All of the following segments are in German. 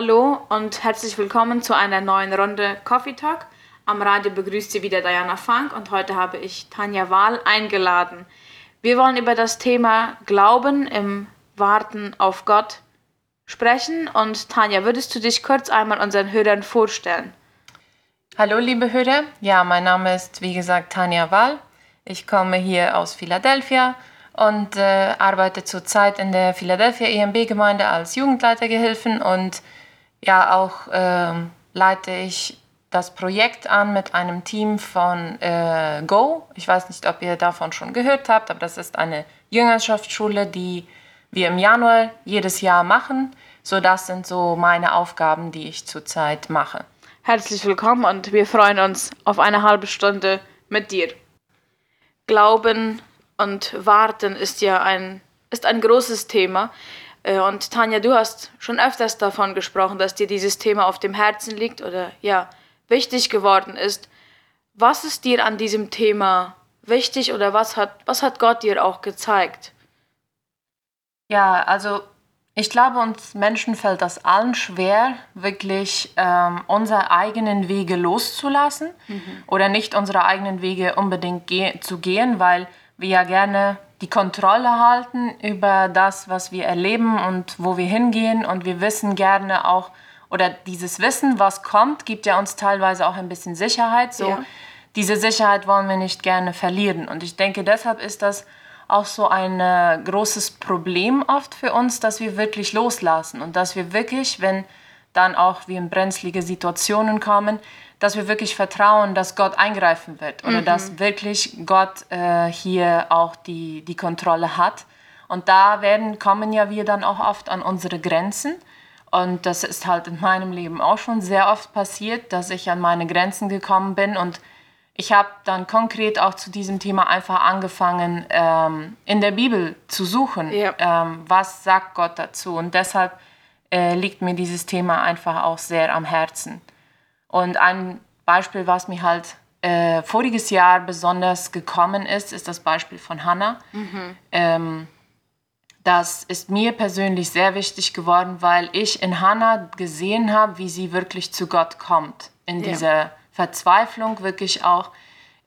Hallo und herzlich willkommen zu einer neuen Runde Coffee Talk. Am Radio begrüßt Sie wieder Diana Funk und heute habe ich Tanja Wahl eingeladen. Wir wollen über das Thema Glauben im Warten auf Gott sprechen und Tanja, würdest du dich kurz einmal unseren Hörern vorstellen? Hallo liebe Hörer, ja, mein Name ist wie gesagt Tanja Wahl. Ich komme hier aus Philadelphia und äh, arbeite zurzeit in der Philadelphia EMB-Gemeinde als Jugendleitergehilfen und ja, auch äh, leite ich das Projekt an mit einem Team von äh, Go. Ich weiß nicht, ob ihr davon schon gehört habt, aber das ist eine Jüngerschaftsschule, die wir im Januar jedes Jahr machen. So, das sind so meine Aufgaben, die ich zurzeit mache. Herzlich willkommen und wir freuen uns auf eine halbe Stunde mit dir. Glauben und Warten ist ja ein, ist ein großes Thema. Äh, und Tanja, du hast schon öfters davon gesprochen, dass dir dieses Thema auf dem Herzen liegt oder ja, wichtig geworden ist. Was ist dir an diesem Thema wichtig oder was hat, was hat Gott dir auch gezeigt? Ja, also ich glaube, uns Menschen fällt das allen schwer, wirklich ähm, unsere eigenen Wege loszulassen mhm. oder nicht unsere eigenen Wege unbedingt ge zu gehen, weil wir ja gerne die Kontrolle halten über das, was wir erleben und wo wir hingehen. Und wir wissen gerne auch, oder dieses Wissen, was kommt, gibt ja uns teilweise auch ein bisschen Sicherheit. So, ja. diese Sicherheit wollen wir nicht gerne verlieren. Und ich denke, deshalb ist das auch so ein äh, großes Problem oft für uns, dass wir wirklich loslassen und dass wir wirklich, wenn dann auch wir in brenzlige Situationen kommen, dass wir wirklich vertrauen, dass Gott eingreifen wird oder mhm. dass wirklich Gott äh, hier auch die, die Kontrolle hat. Und da werden, kommen ja wir dann auch oft an unsere Grenzen. Und das ist halt in meinem Leben auch schon sehr oft passiert, dass ich an meine Grenzen gekommen bin. Und ich habe dann konkret auch zu diesem Thema einfach angefangen, ähm, in der Bibel zu suchen, ja. ähm, was sagt Gott dazu. Und deshalb äh, liegt mir dieses Thema einfach auch sehr am Herzen. Und ein Beispiel, was mir halt äh, voriges Jahr besonders gekommen ist, ist das Beispiel von Hannah. Mhm. Ähm, das ist mir persönlich sehr wichtig geworden, weil ich in Hannah gesehen habe, wie sie wirklich zu Gott kommt. In ja. dieser Verzweiflung wirklich auch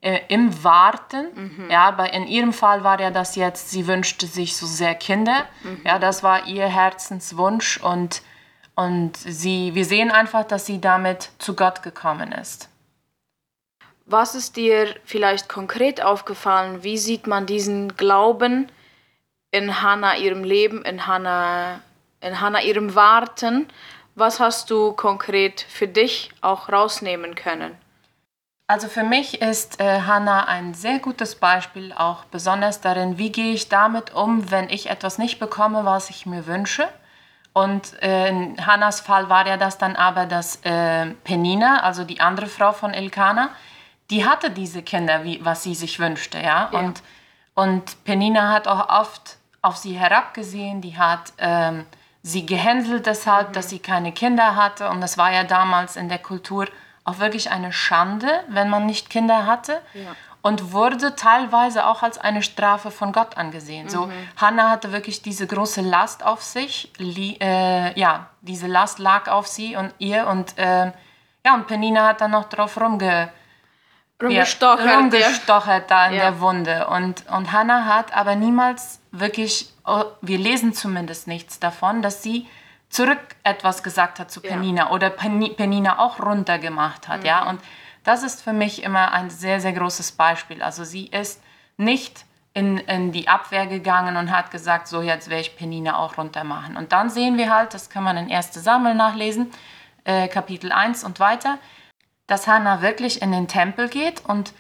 äh, im Warten. Mhm. Ja, aber in ihrem Fall war ja das jetzt, sie wünschte sich so sehr Kinder. Mhm. Ja, das war ihr Herzenswunsch und und sie, wir sehen einfach, dass sie damit zu Gott gekommen ist. Was ist dir vielleicht konkret aufgefallen? Wie sieht man diesen Glauben in Hannah ihrem Leben, in Hannah, in Hannah ihrem Warten? Was hast du konkret für dich auch rausnehmen können? Also für mich ist äh, Hannah ein sehr gutes Beispiel, auch besonders darin, wie gehe ich damit um, wenn ich etwas nicht bekomme, was ich mir wünsche. Und äh, in Hannas Fall war ja das dann aber, dass äh, Penina, also die andere Frau von Elkana, die hatte diese Kinder, wie, was sie sich wünschte, ja. ja. Und, und Penina hat auch oft auf sie herabgesehen, die hat ähm, sie gehänselt deshalb, mhm. dass sie keine Kinder hatte. Und das war ja damals in der Kultur auch wirklich eine Schande, wenn man nicht Kinder hatte. Ja und wurde teilweise auch als eine Strafe von Gott angesehen. Mhm. So Hannah hatte wirklich diese große Last auf sich, li, äh, ja, diese Last lag auf sie und ihr und äh, ja und Penina hat dann noch drauf rumge rumgestochert, ja, rumgestochert da in ja. der Wunde und und Hannah hat aber niemals wirklich, oh, wir lesen zumindest nichts davon, dass sie zurück etwas gesagt hat zu Penina ja. oder Penina auch runtergemacht hat, mhm. ja und das ist für mich immer ein sehr, sehr großes Beispiel. Also sie ist nicht in, in die Abwehr gegangen und hat gesagt, so jetzt werde ich Penina auch runter machen. Und dann sehen wir halt, das kann man in 1. Samuel nachlesen, äh, Kapitel 1 und weiter, dass Hannah wirklich in den Tempel geht und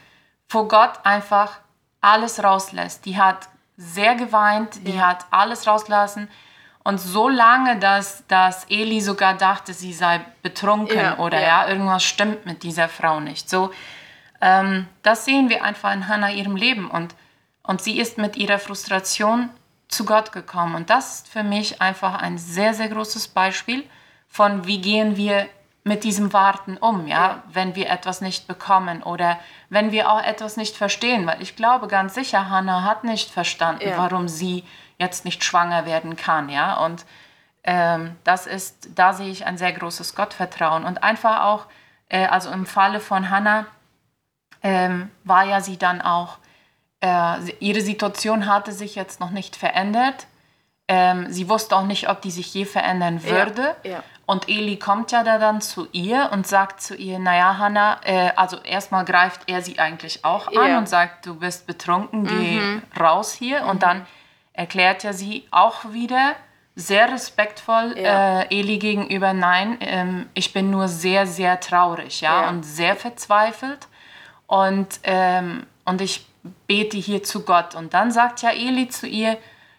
vor Gott einfach alles rauslässt. Die hat sehr geweint, die ja. hat alles rausgelassen und so lange, dass, dass Eli sogar dachte, sie sei betrunken ja, oder ja. ja. irgendwas stimmt mit dieser Frau nicht. So, ähm, das sehen wir einfach in Hannah ihrem Leben und, und sie ist mit ihrer Frustration zu Gott gekommen. Und das ist für mich einfach ein sehr, sehr großes Beispiel von, wie gehen wir mit diesem Warten um, ja? ja, wenn wir etwas nicht bekommen oder wenn wir auch etwas nicht verstehen, weil ich glaube ganz sicher, Hannah hat nicht verstanden, ja. warum sie jetzt nicht schwanger werden kann, ja. Und ähm, das ist, da sehe ich ein sehr großes Gottvertrauen. Und einfach auch, äh, also im Falle von Hannah, ähm, war ja sie dann auch, äh, ihre Situation hatte sich jetzt noch nicht verändert. Ähm, sie wusste auch nicht, ob die sich je verändern würde. Ja, ja. Und Eli kommt ja da dann zu ihr und sagt zu ihr, naja, Hannah, äh, also erstmal greift er sie eigentlich auch an Ja. und sagt, du bist betrunken, geh raus hier. Und dann erklärt er sie auch wieder sehr respektvoll Ja. äh, Eli gegenüber, nein, ähm, ich bin nur sehr, sehr traurig, ja, Ja. und sehr verzweifelt. Und, ähm, und ich bete hier zu Gott. Und dann sagt ja Eli zu ihr,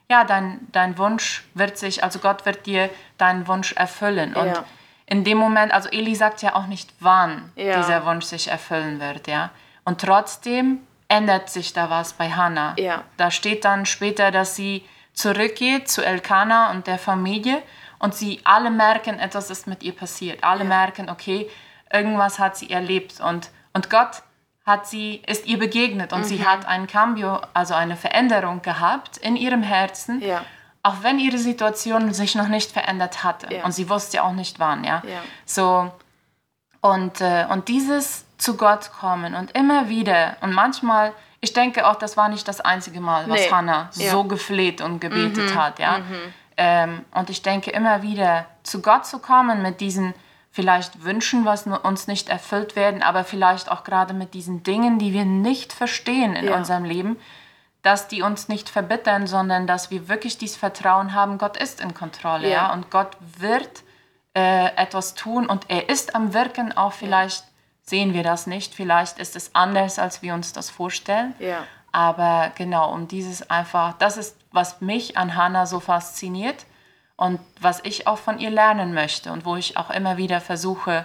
ja, dein, dein Wunsch wird sich, also Gott wird dir deinen Wunsch erfüllen. Und Ja. in dem Moment, also Eli sagt ja auch nicht, wann dieser Wunsch sich erfüllen wird, ja. Und trotzdem ändert sich da was bei Hannah. Ja. Da steht dann später, dass sie zurückgeht zu Elkanah und der Familie und sie alle merken, etwas ist mit ihr passiert. Alle merken, okay, irgendwas hat sie erlebt und, und Gott hat sie, ist ihr begegnet und Mhm. sie hat ein Cambio, also eine Veränderung gehabt in ihrem Herzen, Ja. auch wenn ihre Situation sich noch nicht verändert hatte Ja. und sie wusste ja auch nicht wann, ja. Ja. So, und, äh, und dieses zu Gott kommen und immer wieder und manchmal, ich denke auch, das war nicht das einzige Mal, was Nee. Hannah Ja. Mhm. so gefleht und gebetet hat, ja. Ähm, und ich denke immer wieder zu Gott zu kommen mit diesen vielleicht Wünschen, was uns nicht erfüllt werden, aber vielleicht auch gerade mit diesen Dingen, die wir nicht verstehen in Ja. unserem Leben, dass die uns nicht verbittern, sondern dass wir wirklich dieses Vertrauen haben, Gott ist in Kontrolle, ja, Ja. und Gott wird äh, etwas tun und er ist am Wirken, auch vielleicht sehen wir das nicht, vielleicht ist es anders, als wir uns das vorstellen. Ja. Aber genau, um dieses einfach, das ist, was mich an Hannah so fasziniert und was ich auch von ihr lernen möchte und wo ich auch immer wieder versuche,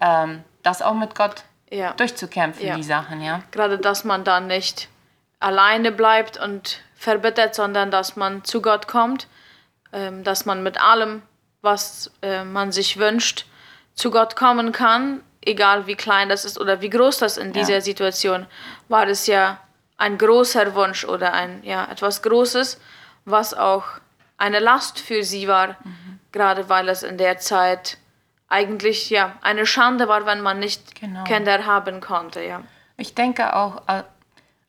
ähm, das auch mit Gott Ja. durchzukämpfen, Ja. die Sachen, ja. Gerade, dass man dann nicht alleine bleibt und verbittert, sondern dass man zu Gott kommt, ähm, dass man mit allem, was äh, man sich wünscht, zu Gott kommen kann, egal wie klein das ist oder wie groß das in dieser Situation war. Es ja ein großer Wunsch oder ein ja etwas Großes, was auch eine Last für sie war, gerade weil es in der Zeit eigentlich ja eine Schande war, wenn man nicht Genau. Kinder haben konnte, ja. Ich denke auch, äh,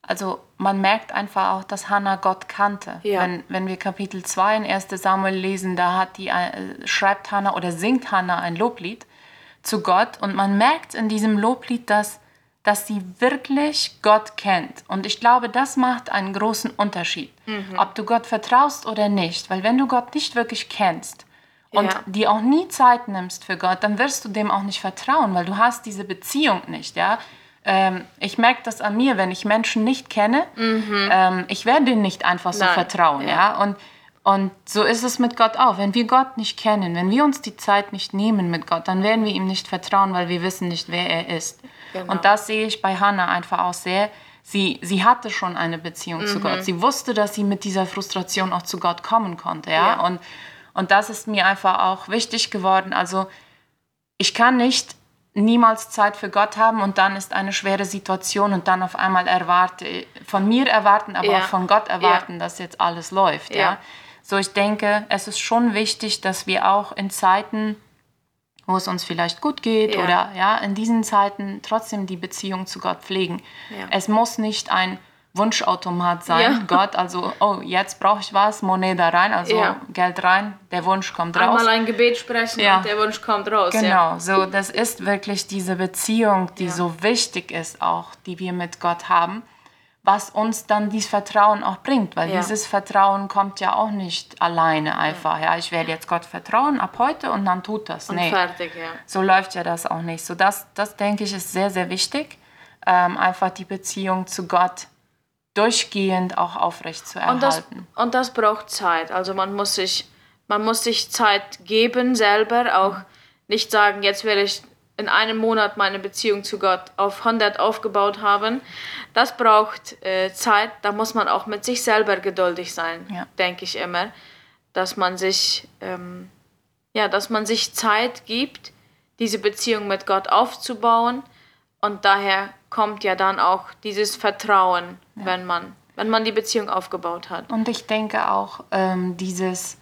also man merkt einfach auch, dass Hannah Gott kannte. Ja. Wenn, wenn wir Kapitel 2 in 1 Samuel lesen, da hat die, äh, schreibt Hannah oder singt Hannah ein Loblied zu Gott und man merkt in diesem Loblied, dass, dass sie wirklich Gott kennt. Und ich glaube, das macht einen großen Unterschied, Mhm. ob du Gott vertraust oder nicht. Weil wenn du Gott nicht wirklich kennst, und Ja. dir auch nie Zeit nimmst für Gott, dann wirst du dem auch nicht vertrauen, weil du hast diese Beziehung nicht, ja. Ähm, ich merke das an mir, wenn ich Menschen nicht kenne, ähm, ich werde ihnen nicht einfach so Mhm. Nein, vertrauen, ja. ja. Und, und so ist es mit Gott auch. Wenn wir Gott nicht kennen, wenn wir uns die Zeit nicht nehmen mit Gott, dann werden wir ihm nicht vertrauen, weil wir wissen nicht, wer er ist. Genau. Und das sehe ich bei Hannah einfach auch sehr. Sie, sie hatte schon eine Beziehung Mhm. zu Gott. Sie wusste, dass sie mit dieser Frustration auch zu Gott kommen konnte, ja. Ja. Und, und das ist mir einfach auch wichtig geworden. Also ich kann nicht niemals Zeit für Gott haben und dann ist eine schwere Situation und dann auf einmal erwarte, von mir erwarten, aber Ja. auch von Gott erwarten, dass jetzt alles läuft, ja. Ja. So ich denke, es ist schon wichtig, dass wir auch in Zeiten, wo es uns vielleicht gut geht Ja. oder ja, in diesen Zeiten trotzdem die Beziehung zu Gott pflegen. Ja. Es muss nicht ein Wunschautomat sein, Ja. Gott, also, oh, jetzt brauche ich was, Moneta rein, also Ja. Geld rein, der Wunsch kommt raus. Einmal ein Gebet sprechen Ja. und der Wunsch kommt raus. Ja. Genau, so das ist wirklich diese Beziehung, die Ja. so wichtig ist auch, die wir mit Gott haben, was uns dann dieses Vertrauen auch bringt, weil Ja. dieses Vertrauen kommt ja auch nicht alleine einfach. Ja, ich werde jetzt Gott vertrauen ab heute und dann tut das. Und nee, fertig, ja. so läuft ja das auch nicht. So das, das denke ich ist sehr, sehr wichtig, ähm, einfach die Beziehung zu Gott durchgehend auch aufrecht zu Und das, erhalten. und das braucht Zeit. Also man muss sich, man muss sich Zeit geben selber, auch nicht sagen, jetzt werde ich in einem Monat meine Beziehung zu Gott auf 100 aufgebaut haben. Das braucht äh, Zeit, da muss man auch mit sich selber geduldig sein, Ja. denke ich immer, dass man sich, ähm, ja, dass man sich Zeit gibt, diese Beziehung mit Gott aufzubauen und daher kommt ja dann auch dieses Vertrauen, wenn man wenn man die Beziehung aufgebaut hat. Und ich denke auch, ähm, dieses,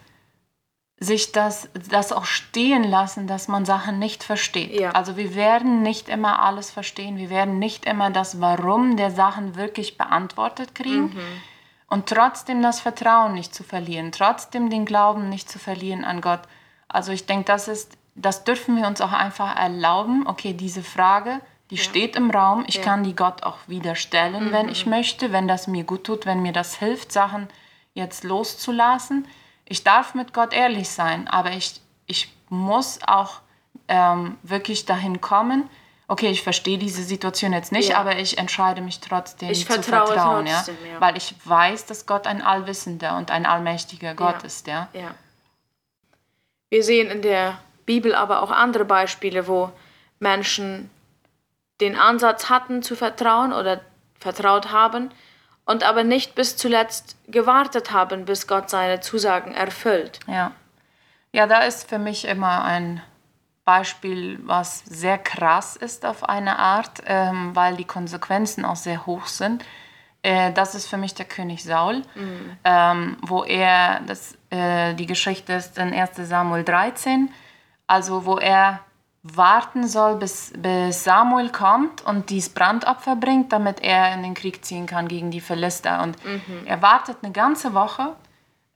sich das, das auch stehen lassen, dass man Sachen nicht versteht. Ja. Also wir werden nicht immer alles verstehen, wir werden nicht immer das Warum der Sachen wirklich beantwortet kriegen. Mhm. Und trotzdem das Vertrauen nicht zu verlieren, trotzdem den Glauben nicht zu verlieren an Gott. Also ich denke, das ist, das dürfen wir uns auch einfach erlauben. Okay, diese Frage, die steht im Raum. Ich Ja. Mhm. kann die Gott auch wieder stellen, wenn ich möchte, wenn das mir gut tut, wenn mir das hilft, Sachen jetzt loszulassen. Ich darf mit Gott ehrlich sein, aber ich, ich muss auch ähm, wirklich dahin kommen. Okay, ich verstehe diese Situation jetzt nicht, Ja. aber ich entscheide mich trotzdem Ich zu vertraue vertrauen, trotzdem, ja? ja. weil ich weiß, dass Gott ein allwissender und ein allmächtiger Gott Ja. ist, ja. Ja. Wir sehen in der Bibel aber auch andere Beispiele, wo Menschen den Ansatz hatten zu vertrauen oder vertraut haben und aber nicht bis zuletzt gewartet haben, bis Gott seine Zusagen erfüllt. Ja. Ja, da ist für mich immer ein Beispiel, was sehr krass ist auf eine Art, ähm, weil die Konsequenzen auch sehr hoch sind. Äh, das ist für mich der König Saul, ähm, wo er, das, äh, die Geschichte ist in 1 Samuel 13, also wo er warten soll, bis, bis Samuel kommt und dieses Brandopfer bringt, damit er in den Krieg ziehen kann gegen die Philister. Und er wartet eine ganze Woche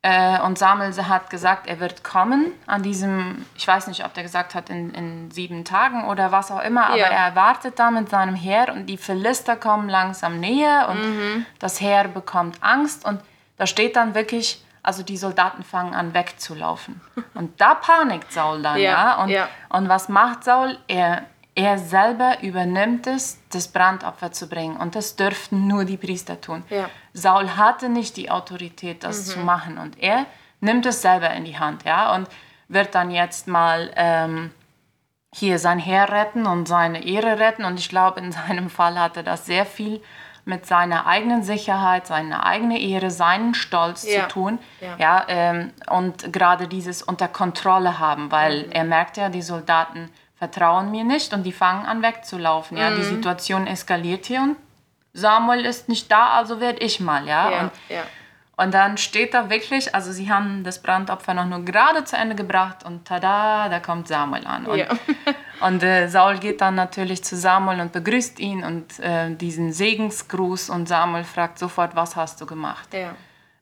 äh, und Samuel hat gesagt, er wird kommen an diesem, ich weiß nicht, ob der gesagt hat, in, in sieben Tagen oder was auch immer, aber Ja. er wartet da mit seinem Heer und die Philister kommen langsam näher und das Heer bekommt Angst und da steht dann wirklich, also die Soldaten fangen an wegzulaufen. Und da panikt Saul dann, Ja, ja. Und, ja. und was macht Saul? Er, er selber übernimmt es, das Brandopfer zu bringen. Und das dürften nur die Priester tun. Ja. Saul hatte nicht die Autorität, das zu machen. Und er nimmt es selber in die Hand, ja. Und wird dann jetzt mal ähm, hier sein Heer retten und seine Ehre retten. Und ich glaube, in seinem Fall hatte das sehr viel mit seiner eigenen Sicherheit, seiner eigenen Ehre, seinen Stolz Ja. zu tun. Ja. Ja, ähm, und gerade dieses unter Kontrolle haben, weil er merkt ja, die Soldaten vertrauen mir nicht und die fangen an wegzulaufen. Ja, die Situation eskaliert hier und Samuel ist nicht da, also werde ich mal, ja. Ja, Und, ja. Und dann steht da wirklich, also sie haben das Brandopfer noch nur gerade zu Ende gebracht und tada, da kommt Samuel an. Und, Ja. und äh, Saul geht dann natürlich zu Samuel und begrüßt ihn und äh, diesen Segensgruß und Samuel fragt sofort, was hast du gemacht? ja.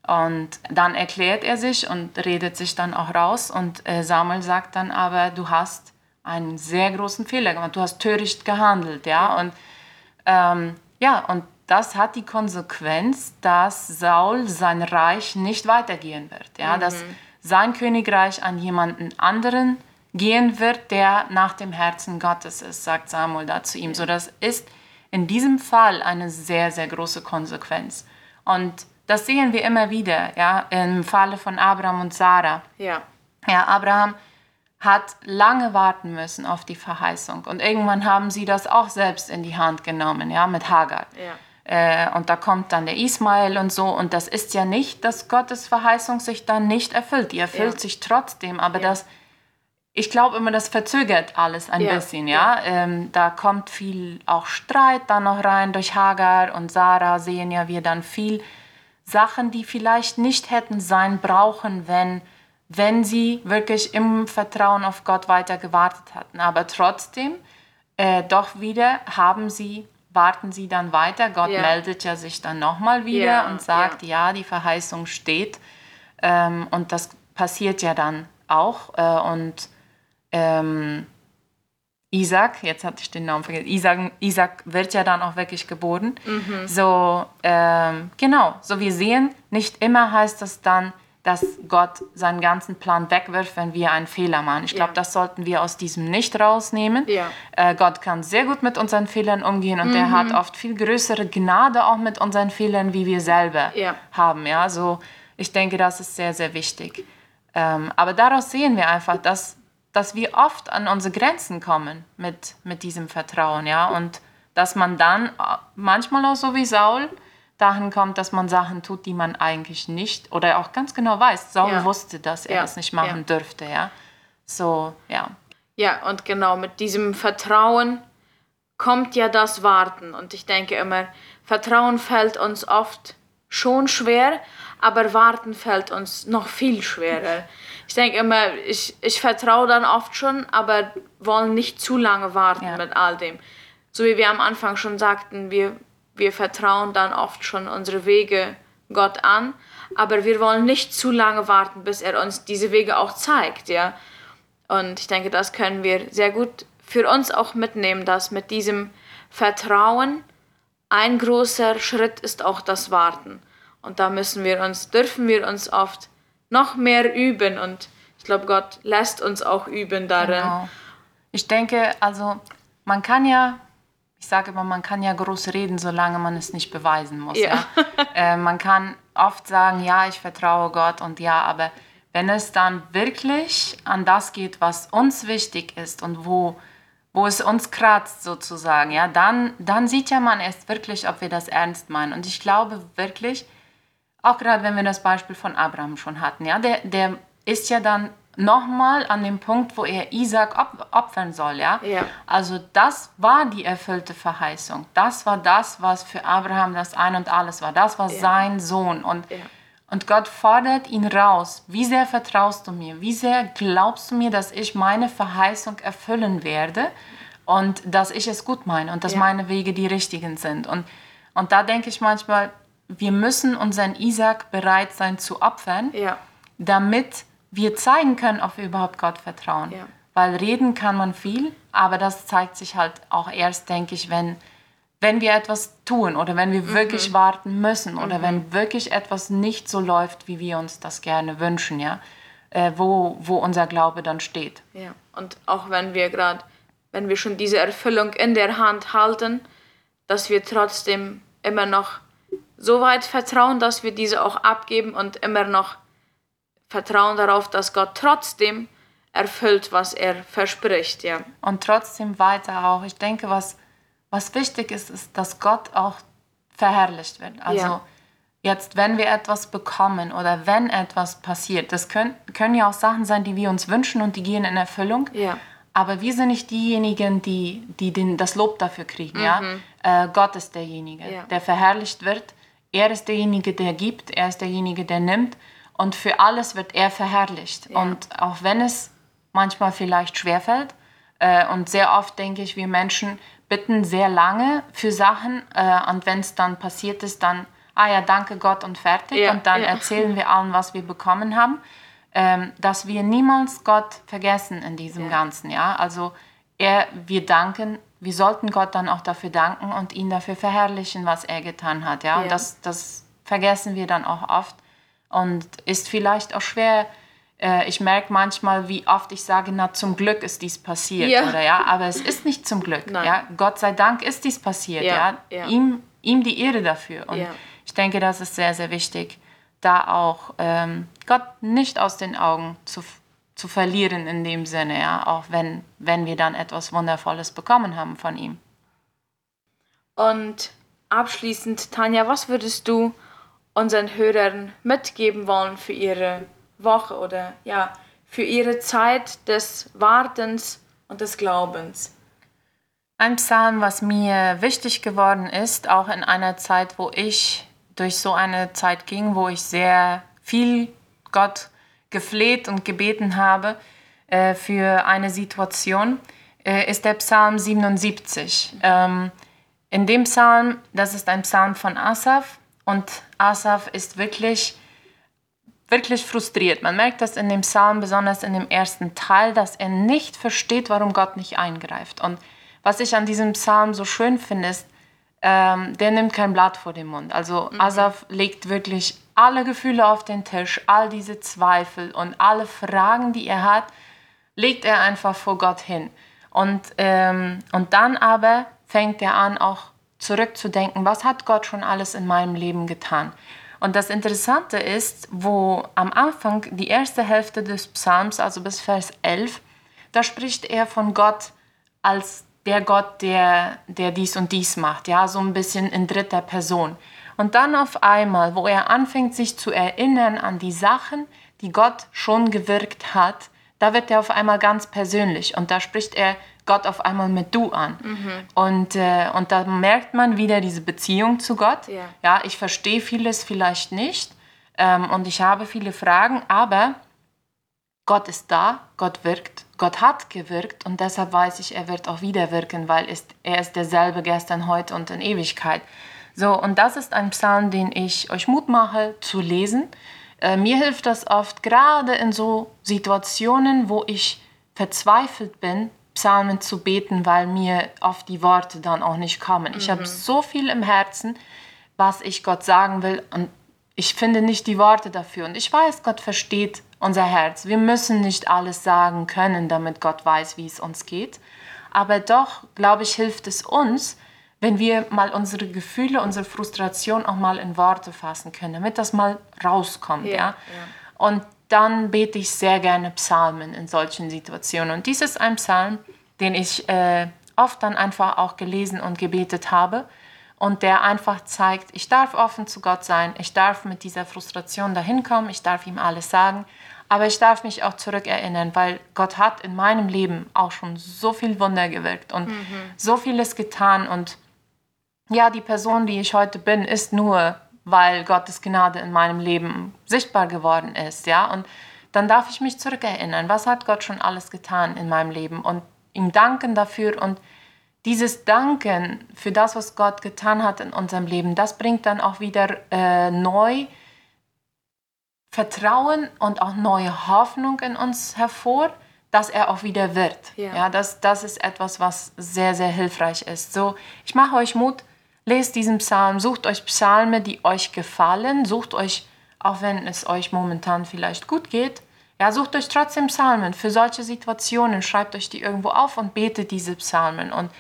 Und dann erklärt er sich und redet sich dann auch raus. Und äh, Samuel sagt dann aber, du hast einen sehr großen Fehler gemacht, du hast töricht gehandelt, ja. Und ähm, ja, und das hat die Konsequenz, dass Saul sein Reich nicht weitergehen wird, ja, dass sein Königreich an jemanden anderen gehen wird, der nach dem Herzen Gottes ist, sagt Samuel da zu ihm. So, das ist in diesem Fall eine sehr, sehr große Konsequenz. Und das sehen wir immer wieder, ja, im Falle von Abraham und Sarah. Ja. Ja, Abraham hat lange warten müssen auf die Verheißung und irgendwann haben sie das auch selbst in die Hand genommen, ja, mit Hagar. Ja. Äh, und da kommt dann der Ismael und so und das ist ja nicht, dass Gottes Verheißung sich dann nicht erfüllt. Die erfüllt Ja. sich trotzdem, aber das, ich glaube immer, das verzögert alles ein Ja, bisschen, ja. Ähm, da kommt viel auch Streit dann noch rein durch Hagar und Sarah sehen ja wir dann viel Sachen, die vielleicht nicht hätten sein brauchen, wenn, wenn sie wirklich im Vertrauen auf Gott weiter gewartet hatten. Aber trotzdem, äh, doch wieder haben sie, warten sie dann weiter. Gott Ja. meldet ja sich dann nochmal wieder Ja, und sagt, ja. die Verheißung steht. Ähm, und das passiert ja dann auch. Äh, und ähm, Isaac, jetzt hatte ich den Namen vergessen, Isaac, Isaac wird ja dann auch wirklich geboren. So, ähm, genau, so wir sehen, nicht immer heißt das dann, dass Gott seinen ganzen Plan wegwirft, wenn wir einen Fehler machen. Ich glaube, Ja. das sollten wir aus diesem nicht rausnehmen. Ja. Äh, Gott kann sehr gut mit unseren Fehlern umgehen und er hat oft viel größere Gnade auch mit unseren Fehlern, wie wir selber Ja. haben. Ja, so ich denke, das ist sehr, sehr wichtig. Ähm, aber daraus sehen wir einfach, dass, dass wir oft an unsere Grenzen kommen mit, mit diesem Vertrauen, ja, und dass man dann äh, manchmal auch so wie Saul dahin kommt, dass man Sachen tut, die man eigentlich nicht oder auch ganz genau weiß. Saul Ja. wusste, dass er Ja, das nicht machen ja. dürfte, ja. So, ja. Ja, und genau mit diesem Vertrauen kommt ja das Warten. Und ich denke immer, Vertrauen fällt uns oft schon schwer, aber warten fällt uns noch viel schwerer. Ich denke immer, ich, ich vertraue dann oft schon, aber wollen nicht zu lange warten mit all dem. So wie wir am Anfang schon sagten, wir, wir vertrauen dann oft schon unsere Wege Gott an, aber wir wollen nicht zu lange warten, bis er uns diese Wege auch zeigt, ja. Und ich denke, das können wir sehr gut für uns auch mitnehmen, dass mit diesem Vertrauen ein großer Schritt ist auch das Warten. Und da müssen wir uns, dürfen wir uns oft noch mehr üben und ich glaube, Gott lässt uns auch üben darin. Genau. Ich denke, also man kann ja, ich sage immer, man kann ja groß reden, solange man es nicht beweisen muss. Ja. ja? äh, man kann oft sagen, ja, ich vertraue Gott und ja, aber wenn es dann wirklich an das geht, was uns wichtig ist und wo, wo es uns kratzt sozusagen, ja, dann, dann sieht ja man erst wirklich, ob wir das ernst meinen. Und ich glaube wirklich, auch gerade wenn wir das Beispiel von Abraham schon hatten, ja, der, der ist ja dann nochmal an dem Punkt, wo er Isaac op opfern soll, ja? ja. Also das war die erfüllte Verheißung. Das war das, was für Abraham das Ein und Alles war. Das war ja. sein Sohn. Und, ja. und Gott fordert ihn raus. Wie sehr vertraust du mir? Wie sehr glaubst du mir, dass ich meine Verheißung erfüllen werde und dass ich es gut meine und dass meine Wege die richtigen sind? Und, und da denke ich manchmal, wir müssen unseren Isaac bereit sein zu opfern, damit wir zeigen können, ob wir überhaupt Gott vertrauen. Ja. Weil reden kann man viel, aber das zeigt sich halt auch erst, denke ich, wenn, wenn wir etwas tun oder wenn wir mhm. wirklich warten müssen oder mhm. wenn wirklich etwas nicht so läuft, wie wir uns das gerne wünschen, ja, äh, wo, wo unser Glaube dann steht. Ja, und auch wenn wir gerade, wenn wir schon diese Erfüllung in der Hand halten, dass wir trotzdem immer noch so weit vertrauen, dass wir diese auch abgeben und immer noch vertrauen darauf, dass Gott trotzdem erfüllt, was er verspricht, ja. Und trotzdem weiter auch. Ich denke, was, was wichtig ist, ist, dass Gott auch verherrlicht wird. Also ja. jetzt, wenn wir etwas bekommen oder wenn etwas passiert, das können, können ja auch Sachen sein, die wir uns wünschen und die gehen in Erfüllung. Ja. Aber wir sind nicht diejenigen, die, die den, das Lob dafür kriegen. Mhm. Ja? Äh, Gott ist derjenige, ja. der verherrlicht wird. Er ist derjenige, der gibt. Er ist derjenige, der nimmt. Und für alles wird er verherrlicht. Ja. Und auch wenn es manchmal vielleicht schwerfällt, äh, und sehr oft denke ich, wir Menschen bitten sehr lange für Sachen äh, und wenn es dann passiert ist, dann, ah ja, danke Gott und fertig. Ja, und dann ja. erzählen wir allen, was wir bekommen haben. Ähm, dass wir niemals Gott vergessen in diesem Ganzen. Ja? Also er, wir danken, wir sollten Gott dann auch dafür danken und ihn dafür verherrlichen, was er getan hat. Ja? Und das, das vergessen wir dann auch oft und ist vielleicht auch schwer. Äh, ich merke manchmal, wie oft ich sage, na zum Glück ist dies passiert, ja. oder ja, aber es ist nicht zum Glück, Nein. ja. Gott sei Dank ist dies passiert, ja. ja. Ihm, ihm die Ehre dafür. Und ich denke, das ist sehr, sehr wichtig, da auch ähm, Gott nicht aus den Augen zu, zu verlieren in dem Sinne, ja, auch wenn, wenn wir dann etwas Wundervolles bekommen haben von ihm. Und abschließend, Tanja, was würdest du unseren Hörern mitgeben wollen für ihre Woche oder ja, für ihre Zeit des Wartens und des Glaubens? Ein Psalm, was mir wichtig geworden ist, auch in einer Zeit, wo ich durch so eine Zeit ging, wo ich sehr viel Gott gefleht und gebeten habe äh, für eine Situation, äh, ist der Psalm 77. Ähm, in dem Psalm, das ist ein Psalm von Asaf, und Asaf ist wirklich, wirklich frustriert. Man merkt das in dem Psalm, besonders in dem ersten Teil, dass er nicht versteht, warum Gott nicht eingreift. Und was ich an diesem Psalm so schön finde, ist, ähm, der nimmt kein Blatt vor den Mund. Also mhm. Asaf legt wirklich alle Gefühle auf den Tisch, all diese Zweifel und alle Fragen, die er hat, legt er einfach vor Gott hin. Und, ähm, und dann aber fängt er an, auch zurückzudenken, was hat Gott schon alles in meinem Leben getan. Und das Interessante ist, wo am Anfang die erste Hälfte des Psalms, also bis Vers 11, da spricht er von Gott als der Gott, der, der dies und dies macht, ja, so ein bisschen in dritter Person. Und dann auf einmal, wo er anfängt, sich zu erinnern an die Sachen, die Gott schon gewirkt hat, da wird er auf einmal ganz persönlich und da spricht er Gott auf einmal mit du an. Und, äh, und da merkt man wieder diese Beziehung zu Gott. Ja. ja ich verstehe vieles vielleicht nicht ähm, und ich habe viele Fragen, aber Gott ist da, Gott wirkt, Gott hat gewirkt und deshalb weiß ich, er wird auch wieder wirken, weil ist, er ist derselbe gestern, heute und in Ewigkeit. So, und das ist ein Psalm, den ich euch Mut mache zu lesen. Äh, mir hilft das oft, gerade in so Situationen, wo ich verzweifelt bin, Psalmen zu beten, weil mir oft die Worte dann auch nicht kommen. Ich habe so viel im Herzen, was ich Gott sagen will und ich finde nicht die Worte dafür. Und ich weiß, Gott versteht unser Herz. Wir müssen nicht alles sagen können, damit Gott weiß, wie es uns geht. Aber doch, glaube ich, hilft es uns, wenn wir mal unsere Gefühle, unsere Frustration auch mal in Worte fassen können, damit das mal rauskommt. Ja, ja? Und dann bete ich sehr gerne Psalmen in solchen Situationen. Und dies ist ein Psalm, den ich äh, oft dann einfach auch gelesen und gebetet habe und der einfach zeigt, ich darf offen zu Gott sein, ich darf mit dieser Frustration dahin kommen, ich darf ihm alles sagen, aber ich darf mich auch zurückerinnern, weil Gott hat in meinem Leben auch schon so viel Wunder gewirkt und mhm. so vieles getan und ja, die Person, die ich heute bin, ist nur, weil Gottes Gnade in meinem Leben sichtbar geworden ist, ja, und dann darf ich mich zurückerinnern, was hat Gott schon alles getan in meinem Leben und ihm danken dafür und dieses Danken für das, was Gott getan hat in unserem Leben, das bringt dann auch wieder äh, neu Vertrauen und auch neue Hoffnung in uns hervor, dass er auch wieder wird. Ja, ja das, das ist etwas, was sehr, sehr hilfreich ist. So, ich mache euch Mut, lest diesen Psalm, sucht euch Psalme, die euch gefallen, sucht euch, auch wenn es euch momentan vielleicht gut geht, ja, sucht euch trotzdem Psalmen für solche Situationen, schreibt euch die irgendwo auf und betet diese Psalmen. Und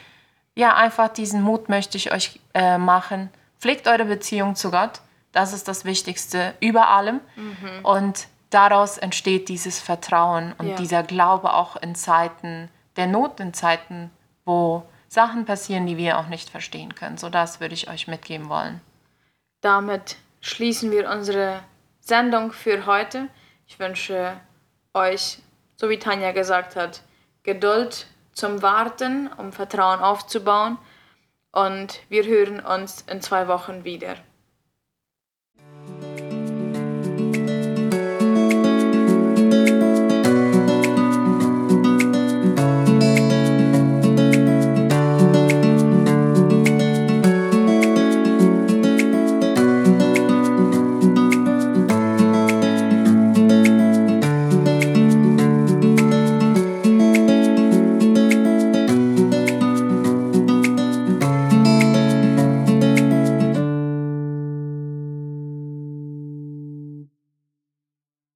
ja, einfach diesen Mut möchte ich euch äh, machen. Pflegt eure Beziehung zu Gott, das ist das Wichtigste über allem. Mhm. Und daraus entsteht dieses Vertrauen und ja. dieser Glaube auch in Zeiten der Not, in Zeiten, wo Sachen passieren, die wir auch nicht verstehen können. So das würde ich euch mitgeben wollen. Damit schließen wir unsere Sendung für heute. Ich wünsche euch, so wie Tanja gesagt hat, Geduld zum Warten, um Vertrauen aufzubauen. Und wir hören uns in zwei Wochen wieder.